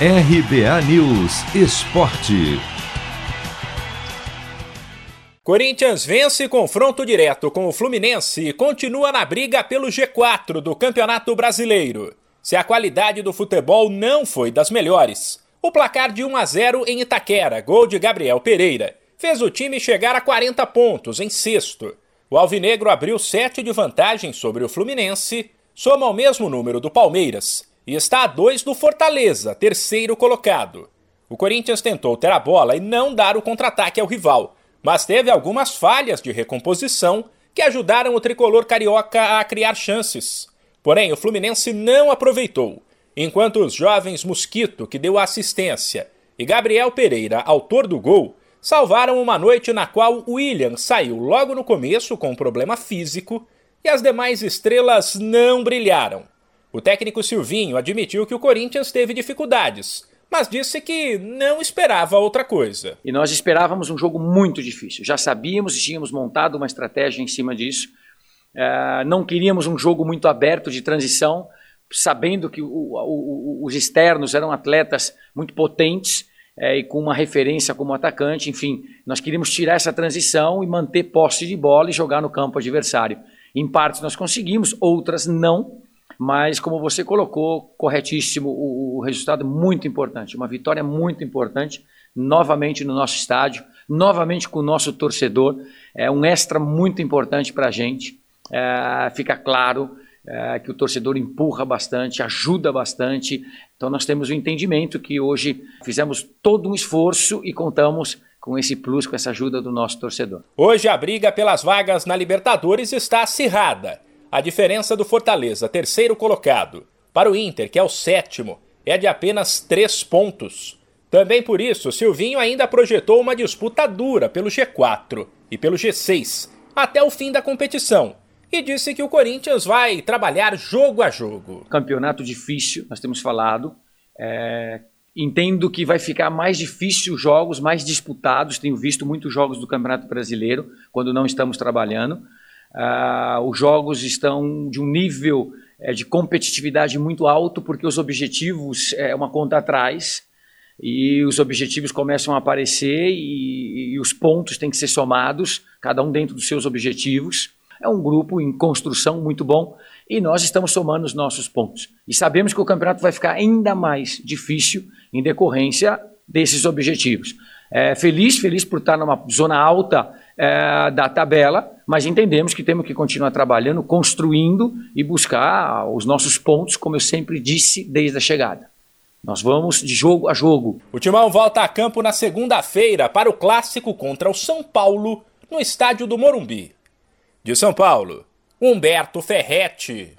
RBA News Esporte. Corinthians vence confronto direto com o Fluminense e continua na briga pelo G4 do Campeonato Brasileiro. Se a qualidade do futebol não foi das melhores, o placar de 1 a 0 em Itaquera, gol de Gabriel Pereira, fez o time chegar a 40 pontos em sexto. O Alvinegro abriu 7 de vantagem sobre o Fluminense, soma o mesmo número do Palmeiras e está a dois do Fortaleza, terceiro colocado. O Corinthians tentou ter a bola e não dar o contra-ataque ao rival, mas teve algumas falhas de recomposição que ajudaram o tricolor carioca a criar chances. Porém, o Fluminense não aproveitou, enquanto os jovens Mosquito, que deu assistência, e Gabriel Pereira, autor do gol, salvaram uma noite na qual William saiu logo no começo com um problema físico e as demais estrelas não brilharam. O técnico Silvinho admitiu que o Corinthians teve dificuldades, mas disse que não esperava outra coisa. E nós esperávamos um jogo muito difícil. Já sabíamos e tínhamos montado uma estratégia em cima disso. Uh, não queríamos um jogo muito aberto de transição, sabendo que o, o, os externos eram atletas muito potentes é, e com uma referência como atacante. Enfim, nós queríamos tirar essa transição e manter posse de bola e jogar no campo adversário. Em partes nós conseguimos, outras não. Mas, como você colocou, corretíssimo, o, o resultado é muito importante, uma vitória muito importante, novamente no nosso estádio, novamente com o nosso torcedor, é um extra muito importante para a gente. É, fica claro é, que o torcedor empurra bastante, ajuda bastante. Então, nós temos o entendimento que hoje fizemos todo um esforço e contamos com esse plus, com essa ajuda do nosso torcedor. Hoje a briga pelas vagas na Libertadores está acirrada. A diferença do Fortaleza, terceiro colocado, para o Inter, que é o sétimo, é de apenas três pontos. Também por isso, Silvinho ainda projetou uma disputa dura pelo G4 e pelo G6 até o fim da competição e disse que o Corinthians vai trabalhar jogo a jogo. Campeonato difícil, nós temos falado. É, entendo que vai ficar mais difícil os jogos, mais disputados. Tenho visto muitos jogos do Campeonato Brasileiro quando não estamos trabalhando. Uh, os jogos estão de um nível é, de competitividade muito alto, porque os objetivos é uma conta atrás, e os objetivos começam a aparecer e, e os pontos têm que ser somados, cada um dentro dos seus objetivos. É um grupo em construção muito bom e nós estamos somando os nossos pontos. E sabemos que o campeonato vai ficar ainda mais difícil em decorrência desses objetivos. É, feliz, feliz por estar numa zona alta é, da tabela, mas entendemos que temos que continuar trabalhando, construindo e buscar os nossos pontos, como eu sempre disse desde a chegada. Nós vamos de jogo a jogo. O Timão volta a campo na segunda-feira para o clássico contra o São Paulo, no estádio do Morumbi. De São Paulo, Humberto Ferretti.